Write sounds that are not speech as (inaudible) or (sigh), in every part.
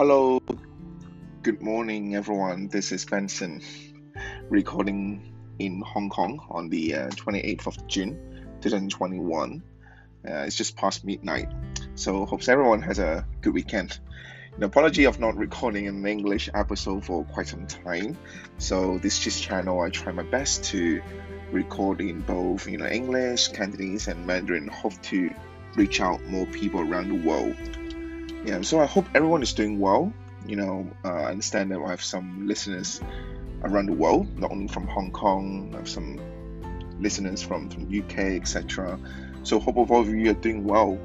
Hello, good morning, everyone. This is Benson, recording in Hong Kong on the uh, 28th of June, 2021. Uh, it's just past midnight, so hopes everyone has a good weekend. An apology of not recording an English episode for quite some time. So this just channel, I try my best to record in both you know English, Cantonese, and Mandarin. Hope to reach out more people around the world yeah, so I hope everyone is doing well. You know, uh, I understand that I have some listeners around the world, not only from Hong Kong, I have some listeners from, from UK, etc. So hope all of you are doing well.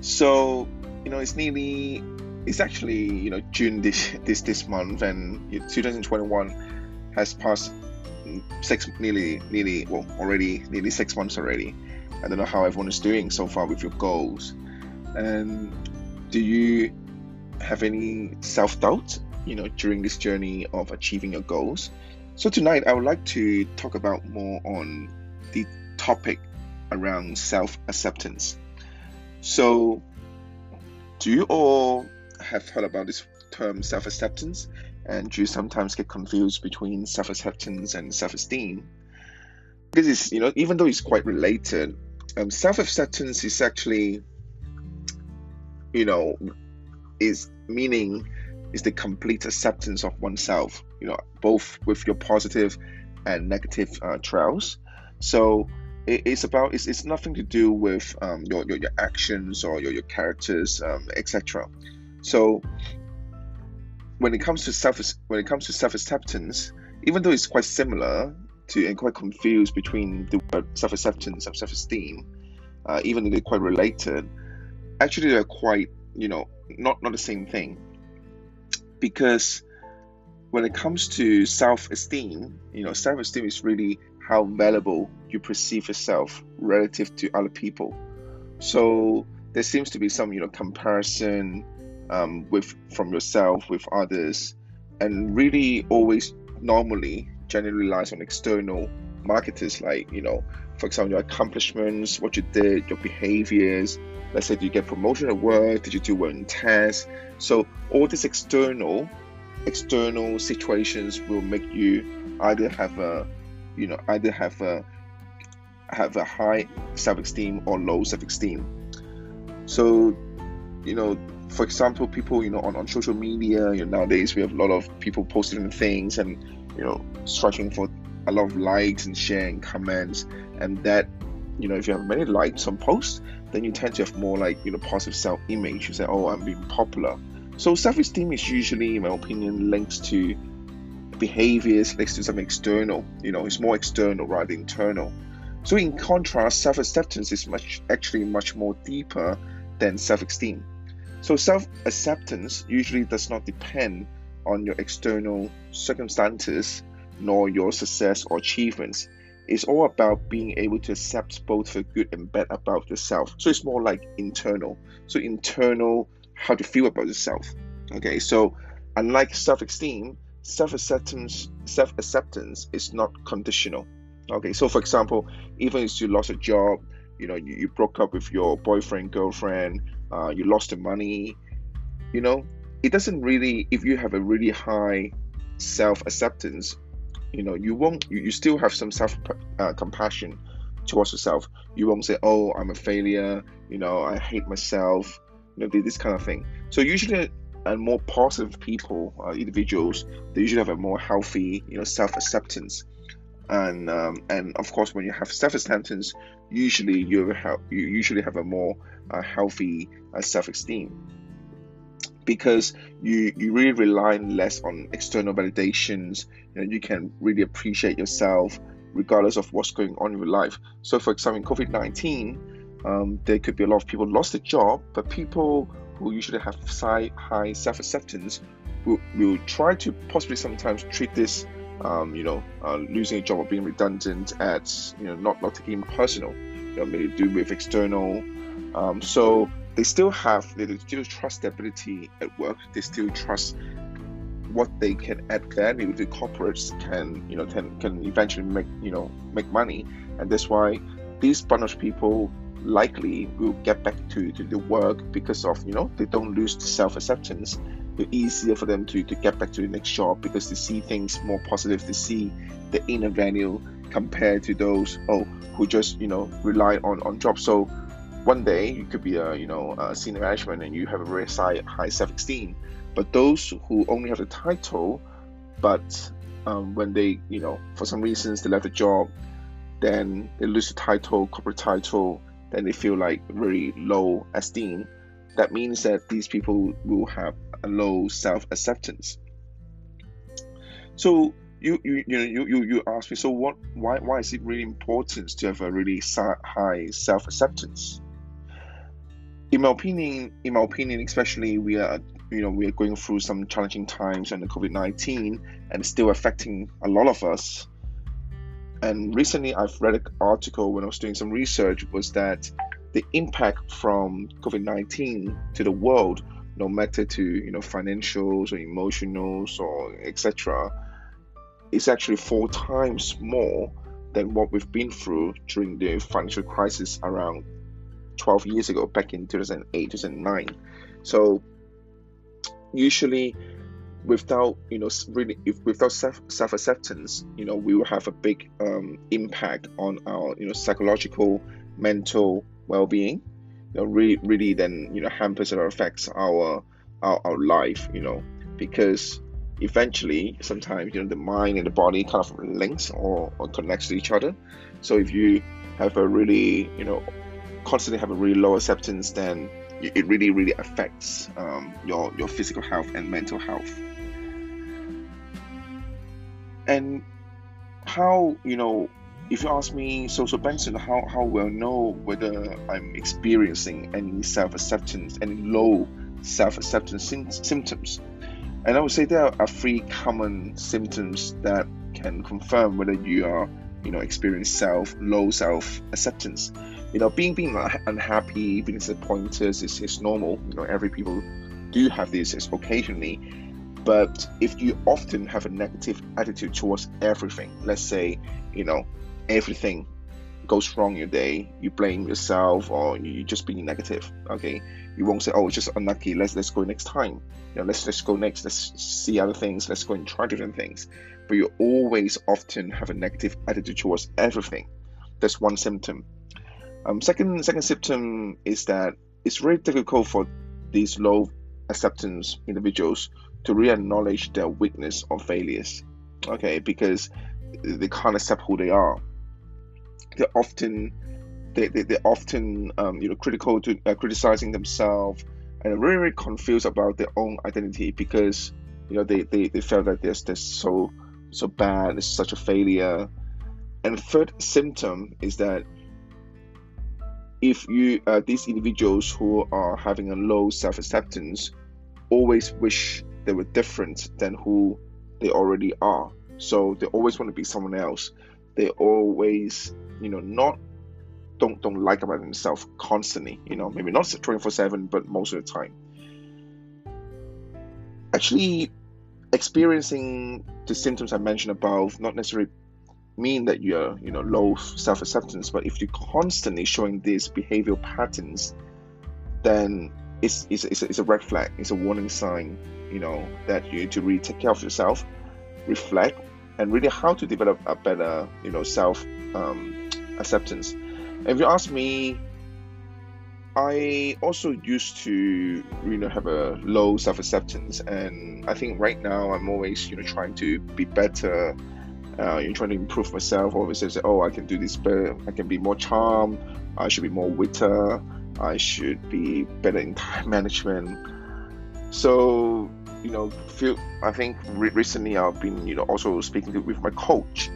So, you know, it's nearly it's actually, you know, June this this this month and 2021 has passed six nearly nearly well already nearly six months already. I don't know how everyone is doing so far with your goals. And do you have any self doubt, you know, during this journey of achieving your goals? So tonight I would like to talk about more on the topic around self acceptance. So, do you all have heard about this term self acceptance? And do you sometimes get confused between self acceptance and self esteem? Because it's, you know, even though it's quite related, um, self acceptance is actually you know, is meaning is the complete acceptance of oneself, you know, both with your positive and negative uh, trails. So it, it's about it's, it's nothing to do with um, your, your your actions or your, your characters, um, etc. So when it comes to self when it comes to self acceptance, even though it's quite similar to and quite confused between the word self acceptance and self esteem, uh, even though they're quite related actually they're quite you know not not the same thing. Because when it comes to self-esteem you know self-esteem is really how valuable you perceive yourself relative to other people. So there seems to be some you know comparison um, with from yourself with others. And really always normally generally relies on external marketers like you know for example your accomplishments what you did your behaviors let's say, you get promotion at work? Did you do well in tests? So all these external external situations will make you either have a you know either have a have a high self-esteem or low self-esteem so you know for example people you know on, on social media you know nowadays we have a lot of people posting things and you know striking for a lot of likes and sharing comments and that you know if you have many likes on posts then you tend to have more like you know positive self-image. You say, "Oh, I'm being popular." So self-esteem is usually, in my opinion, linked to behaviors, linked to something external. You know, it's more external rather than internal. So in contrast, self-acceptance is much actually much more deeper than self-esteem. So self-acceptance usually does not depend on your external circumstances nor your success or achievements it's all about being able to accept both the good and bad about yourself. So it's more like internal. So internal, how to feel about yourself. Okay, so unlike self-esteem, self-acceptance, self-acceptance is not conditional. Okay, so for example, even if you lost a job, you know, you, you broke up with your boyfriend, girlfriend, uh, you lost the money, you know, it doesn't really, if you have a really high self acceptance, you know you won't you, you still have some self uh, compassion towards yourself. You won't say oh i'm a failure. You know i hate myself. You know this kind of thing. So usually and more positive people uh, individuals they usually have a more healthy you know self-acceptance. And um, and of course when you have self-acceptance usually you have you usually have a more uh, healthy uh, self-esteem because you you really rely less on external validations. Know you can really appreciate yourself regardless of what's going on in your life. So for example in covid-19 um, there could be a lot of people lost a job but people who usually have high, self-acceptance will, will try to possibly sometimes treat this um, you know uh, losing a job or being redundant as you know not not taking personal. You know maybe do with external um, so they still have they still trust their ability at work. They still trust what they can add value. The corporates can you know can can eventually make you know make money. And that's why these bunch of people likely will get back to, to the work because of you know they don't lose the self-acceptance. It's easier for them to, to get back to the next job because they see things more positive. They see the inner value compared to those oh who just you know rely on on jobs. So one day you could be a you know a senior management and you have a very high, high self-esteem. But those who only have the title but um, when they you know for some reasons they left the job then they lose the title corporate title then they feel like very low esteem that means that these people will have a low self-acceptance. So you you you know you, you you ask me so what why why is it really important to have a really high self-acceptance in my opinion, in my opinion, especially we are you know we are going through some challenging times and the COVID nineteen and still affecting a lot of us. And recently, I've read an article when I was doing some research was that the impact from COVID nineteen to the world, no matter to you know financials or emotionals or etc., is actually four times more than what we've been through during the financial crisis around 12 years ago, back in 2008, 2009. So usually without you know really if without self self acceptance you know we will have a big um, impact on our you know psychological mental well being you know really really then you know hampers or affects our our, our life you know because eventually sometimes you know the mind and the body kind of links or, or connects to each other so if you have a really you know constantly have a really low acceptance, then it really, really affects um, your your physical health and mental health. And how you know, if you ask me, social so Benson, how how will I know whether I'm experiencing any self acceptance, any low self acceptance symptoms? And I would say there are three common symptoms that can confirm whether you are, you know, experiencing self low self acceptance you know, being being unhappy, being disappointed is, is normal. You know, every people do have this occasionally. But if you often have a negative attitude towards everything, let's say, you know, everything goes wrong your day, you blame yourself or you just being negative. Okay, you won't say, "Oh, it's just unlucky. Let's let's go next time. You know, let's let's go next. Let's see other things. Let's go and try different things." But you always often have a negative attitude towards everything. That's one symptom. Um, second, second symptom is that it's very difficult for these low acceptance individuals to re-acknowledge their weakness or failures. Okay, because they can't accept who they are. They're often they, they, they're often um, you know critical to uh, criticizing themselves and very very confused about their own identity because you know they, they, they felt that they're, they're so so bad it's such a failure and third symptom is that if you uh, these individuals who are having a low self-acceptance always wish they were different than who they already are. So they always want to be someone else. They always you know not don't don't like about themselves constantly you know maybe not 24 7 but most of the time. Actually experiencing the symptoms i mentioned above not necessarily mean that you're you know low self-acceptance but if you're constantly showing these behavioral patterns then it's, it's, it's, a, it's a red flag. It's a warning sign you know that you need to really take care of yourself reflect and really how to develop a better you know self um, acceptance. If you ask me I also used to you know have a low self-acceptance and I think right now I'm always you know trying to be better uh, you're trying to improve myself. Always say, oh, I can do this better. I can be more charm. I should be more witty. I should be better in time (laughs) management. So, you know, feel I think re- recently I've been, you know, also speaking to, with my coach.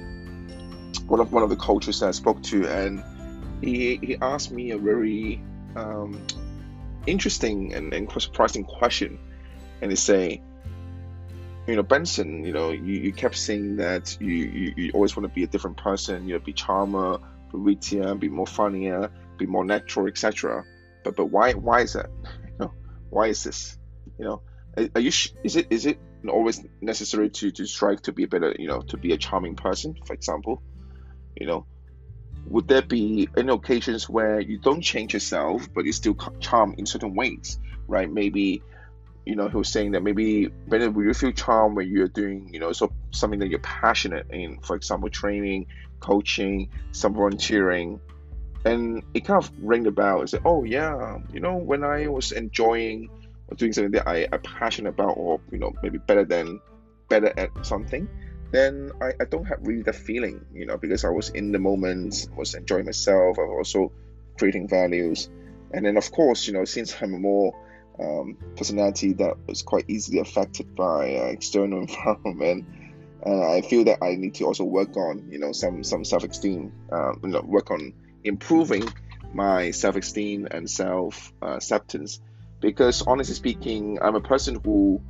One of one of the coaches that I spoke to, and he he asked me a very um, interesting and, and surprising question, and he say, you know benson you know you, you kept saying that you, you, you always want to be a different person you know be charmer be wittier be more funnier be more natural etc but but why why is that? (laughs) You know why is this? You know are you is it is it always necessary to to strive to be a better you know to be a charming person for example? You know would there be any occasions where you don't change yourself, but you still charm in certain ways, right? Maybe, you know, he was saying that maybe better will you feel charm when you're doing, you know, so something that you're passionate in, for example, training, coaching, some volunteering, and it kind of rang the bell. It's like, oh yeah, um, you know, when I was enjoying or doing something that I am passionate about, or you know, maybe better than better at something, then I, I don't have really the feeling, you know, because I was in the moment, was enjoying myself, I was also creating values. And then, of course, you know, since I'm more um, personality that was quite easily affected by uh, external (laughs) environment, uh, I feel that I need to also work on, you know, some some self-esteem, um, you know, work on improving my self-esteem and self-acceptance. Because honestly speaking, I'm a person who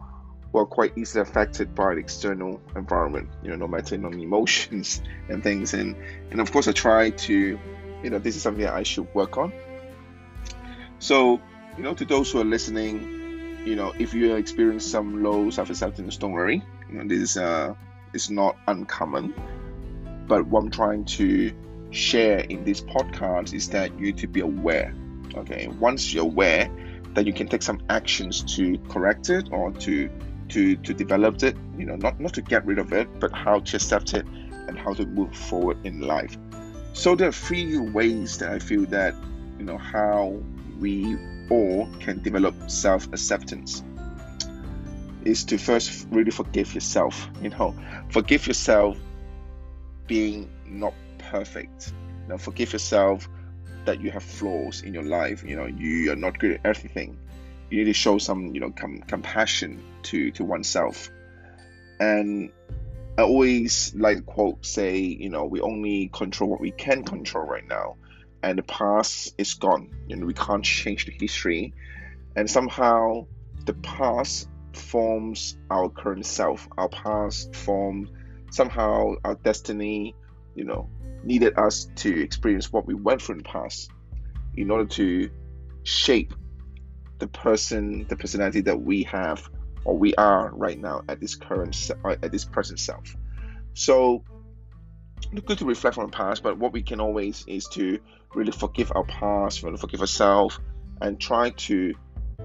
were quite easily affected by the external environment, you know, no matter on emotions (laughs) and things. And and of course I try to, you know, this is something I should work on. So, you know, to those who are listening, you know, if you experience some low self-acceptance, don't worry. You know, this is uh is not uncommon. But what I'm trying to share in this podcast is that you need to be aware. Okay, once you're aware, that you can take some actions to correct it or to to to develop it you know not not to get rid of it but how to accept it and how to move forward in life so there are three ways that i feel that you know how we all can develop self-acceptance is to first really forgive yourself. You know forgive yourself being not perfect. Know forgive yourself that you have flaws in your life. You know you are not good at everything. You need to show some you know com- compassion to to oneself. And i always like quote say you know we only control what we can control right now and the past is gone. You know we can't change the history. And somehow the past forms our current self. Our past forms somehow our destiny you know needed us to experience what we went through in the past in order to shape the person, the personality that we have or we are right now at this current uh, at this present self. So good to reflect on the past, but what we can always is to really forgive our past, really forgive ourselves, and try to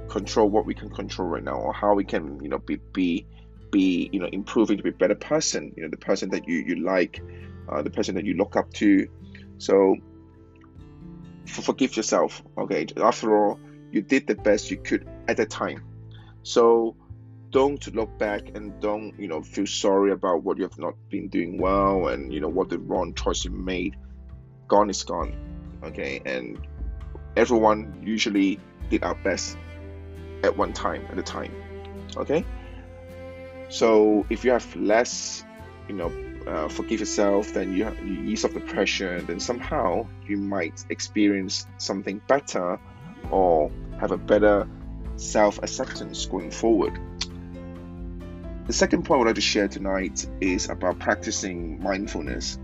control what we can control right now, or how we can, you know, be be be you know improving to be a better person. You know, the person that you you like, uh, the person that you look up to. So forgive yourself. Okay, after all you did the best you could at the time. So don't look back and don't, you know, feel sorry about what you have not been doing well and, you know, what the wrong choice you made. Gone is gone. Okay. And everyone usually did our best at one time at a time. Okay. So if you have less, you know, uh, forgive yourself, then you, you ease off the pressure, then somehow you might experience something better or have a better self acceptance going forward. The second point I would like to share tonight is about practicing mindfulness.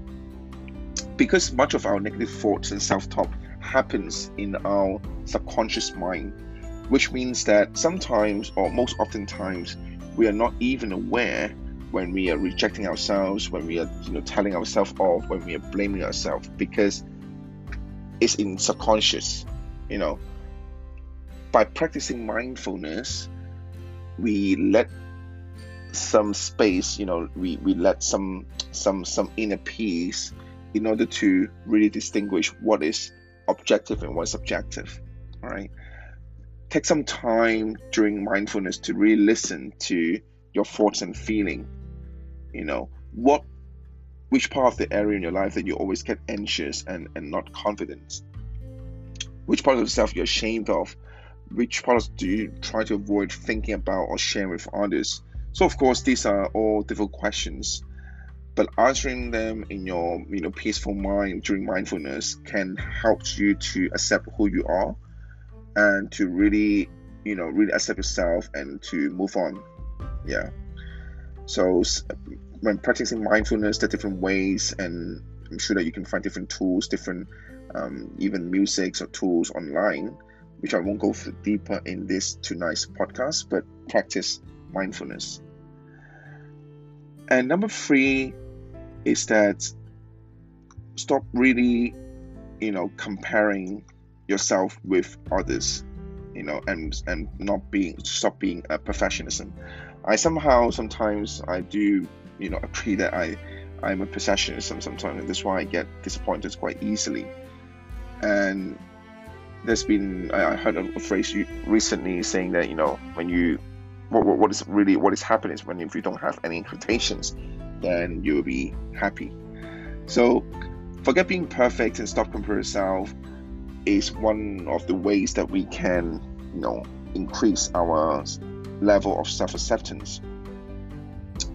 Because much of our negative thoughts and self talk happens in our subconscious mind, which means that sometimes, or most often times, we are not even aware when we are rejecting ourselves, when we are you know telling ourselves off, when we are blaming ourselves, because it's in subconscious. You know, by practicing mindfulness, we let some space, you know, we, we let some some some inner peace in order to really distinguish what is objective and what's subjective. All right. Take some time during mindfulness to really listen to your thoughts and feeling. You know, what which part of the area in your life that you always get anxious and, and not confident? Which part of yourself you're ashamed of which parts do you try to avoid thinking about or sharing with others? So of course these are all difficult questions, but answering them in your you know peaceful mind during mindfulness can help you to accept who you are and to really you know really accept yourself and to move on. Yeah. So when practicing mindfulness, there are different ways, and I'm sure that you can find different tools, different um, even musics or tools online which I won't go deeper in this tonight's podcast, but practice mindfulness. And number three is that stop really you know comparing yourself with others you know and and not being stop being a perfectionism. I somehow sometimes i do you know agree that i i'm a perfectionist sometimes and that's why i get disappointed quite easily. And there's been I heard a phrase recently saying that you know when you what, what is really what is happening is when if you don't have any expectations then you will be happy so forget being perfect and stop comparing yourself is one of the ways that we can you know increase our level of self-acceptance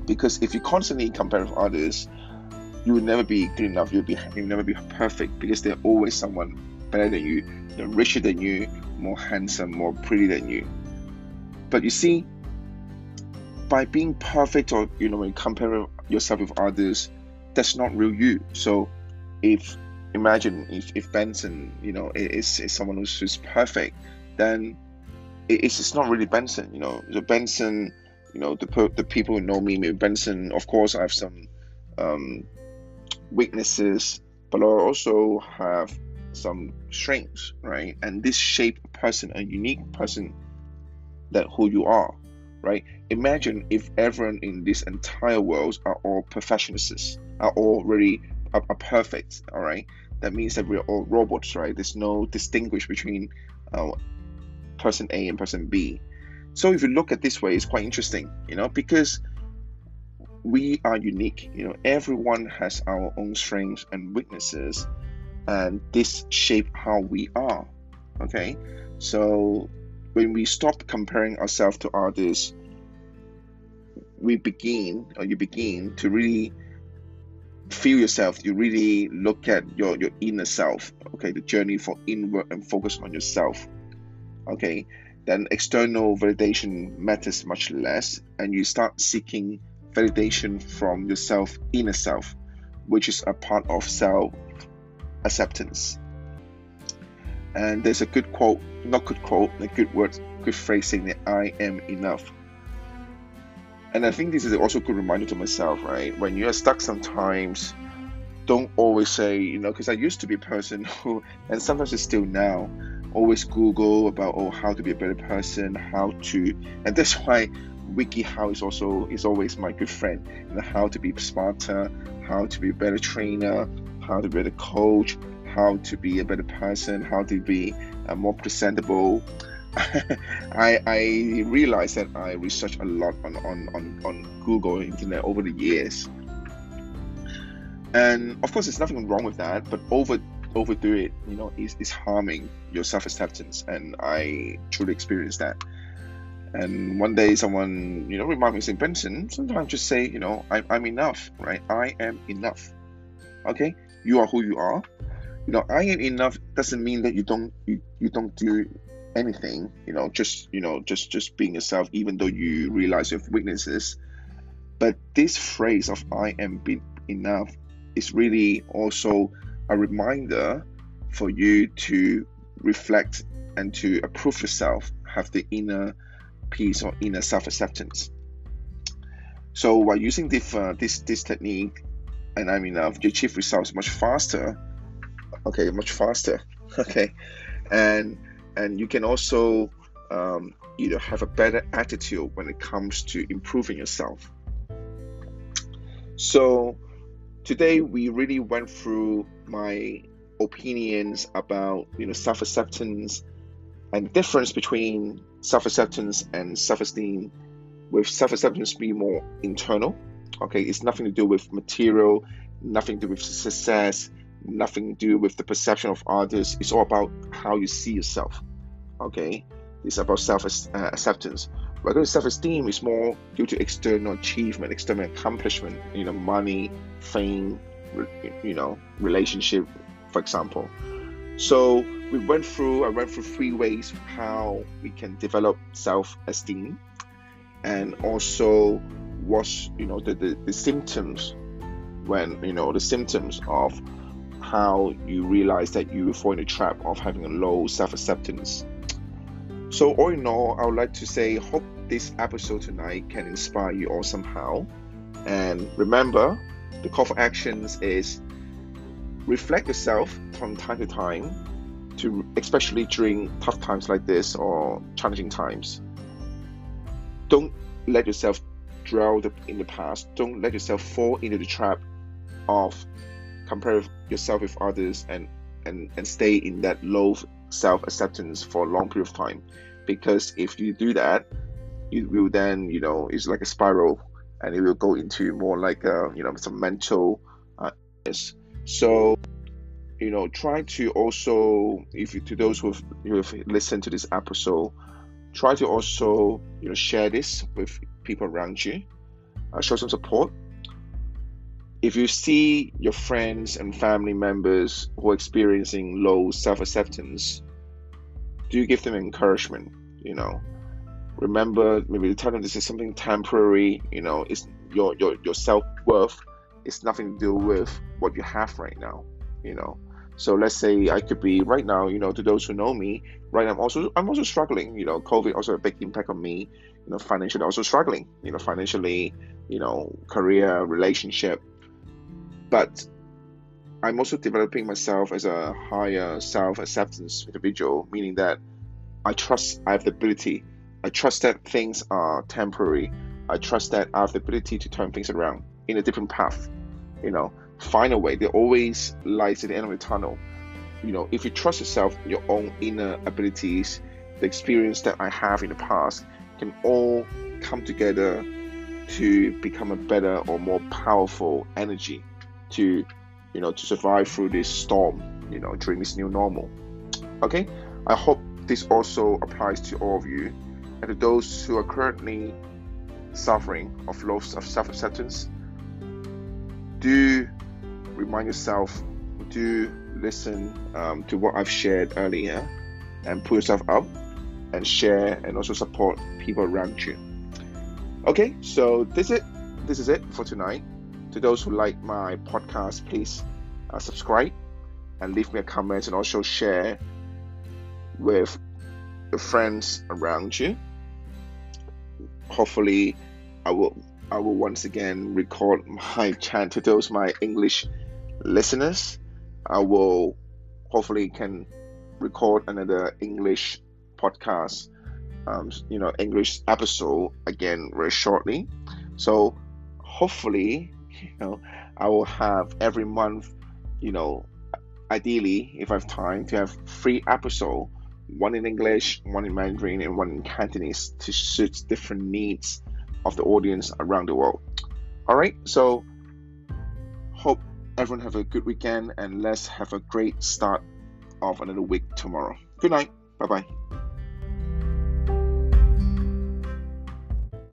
because if you constantly compare with others you will never be good enough you'll be you'll never be perfect because there's always someone better than you, richer than you, more handsome, more pretty than you. But you see, by being perfect or you know, when compare yourself with others, that's not real you. So if imagine if, if Benson, you know, is, is someone who's, who's perfect, then it's, it's not really Benson, you know. The Benson, you know, the the people who know me, maybe Benson, of course, I have some um, weaknesses, but I also have some strengths, right? And this shape a person, a unique person that who you are, right? Imagine if everyone in this entire world are all perfectionists, are all really are, are perfect, all right? That means that we're all robots, right? There's no distinguish between uh, person A and person B. So if you look at this way, it's quite interesting, you know, because we are unique. You know, everyone has our own strengths and weaknesses, and this shape how we are okay so when we stop comparing ourselves to others we begin or you begin to really feel yourself. You really look at your your inner self okay? The journey for inward and focus on yourself okay? Then external validation matters much less and you start seeking validation from yourself inner self which is a part of self acceptance. And there's a good quote, not good quote, a good word, good phrase saying that I am enough. And I think this is also a good reminder to myself, right? When you're stuck sometimes, don't always say, you know, because I used to be a person (laughs) who, and sometimes it's still now, always Google about oh how to be a better person, how to, and that's why WikiHow is also is always my good friend. You know, how to be smarter, how to be a better trainer, how to be a better coach, how to be a better person, how to be uh, more presentable. (laughs) I, I realized that I researched a lot on, on, on, on Google internet over the years. And of course, there's nothing wrong with that, but over overdo it, you know, is, is harming your self acceptance. And I truly experienced that. And one day, someone, you know, reminded me, saying, Benson, sometimes just say, you know, I, I'm enough, right? I am enough. Okay? you are who you are. You know, I am enough doesn't mean that you don't you, you don't do anything. You know, just you know, just just being yourself, even though you realize your weaknesses. But this phrase of "I am enough" is really also a reminder for you to reflect and to approve yourself, have the inner peace or inner self-acceptance. So while using this uh, this this technique, and I mean, uh, you achieve results much faster. Okay, much faster. (laughs) Okay, and and you can also um, you know have a better attitude when it comes to improving yourself. So today we really went through my opinions about you know self-acceptance and the difference between self-acceptance and self-esteem with self-acceptance being more internal Okay, it's nothing to do with material, nothing to do with success, nothing to do with the perception of others. It's all about how you see yourself. Okay, it's about self uh, acceptance. Whereas self esteem is more due to external achievement, external accomplishment, you know, money, fame, you know, relationship, for example. So we went through, I went through three ways how we can develop self esteem and also what's you know the, the, the symptoms when you know the symptoms of how you realize that you fall in the trap of having a low self-acceptance. So all in all i would like to say hope this episode tonight can inspire you all somehow. And remember the call for actions is reflect yourself from time to time to especially during tough times like this or challenging times. Don't let yourself dwell in the past. Don't let yourself fall into the trap of comparing yourself with others and and and stay in that low self-acceptance for a long period of time. Because if you do that you will then you know it's like a spiral and it will go into more like a you know some mental uh, so you know try to also if you, to those who have, who have listened to this episode try to also you know share this with people around you. Uh, show some support if you see your friends and family members who are experiencing low self-acceptance do give them encouragement you know. Remember maybe tell them this is something temporary you know it's your your, your self-worth it's nothing to do with what you have right now you know. So let's say i could be right now you know to those who know me right i'm also i'm also struggling you know. Covid also a big impact on me you know financially also struggling you know financially you know career relationship but i'm also developing myself as a higher self-acceptance individual meaning that i trust i have the ability i trust that things are temporary i trust that i have the ability to turn things around in a different path you know, find a way. There always lights at the end of the tunnel. You know, if you trust yourself, your own inner abilities, the experience that I have in the past can all come together to become a better or more powerful energy to, you know, to survive through this storm, you know, during this new normal. Okay, I hope this also applies to all of you and to those who are currently suffering of loss of self-acceptance do remind yourself, do listen um, to what I've shared earlier and pull yourself up and share and also support people around you. Okay, so this is it. This is it for tonight. To those who like my podcast, please uh, subscribe and leave me a comment and also share with the friends around you. Hopefully, I will I will once again record my chant to those my English listeners. I will hopefully can record another English podcast, um, you know, English episode again very shortly. So hopefully, you know, I will have every month, you know, ideally if I have time to have three episode, one in English, one in Mandarin, and one in Cantonese to suit different needs of the audience around the world. All right, so hope everyone have a good weekend and let's have a great start of another week tomorrow. Good night. Bye bye.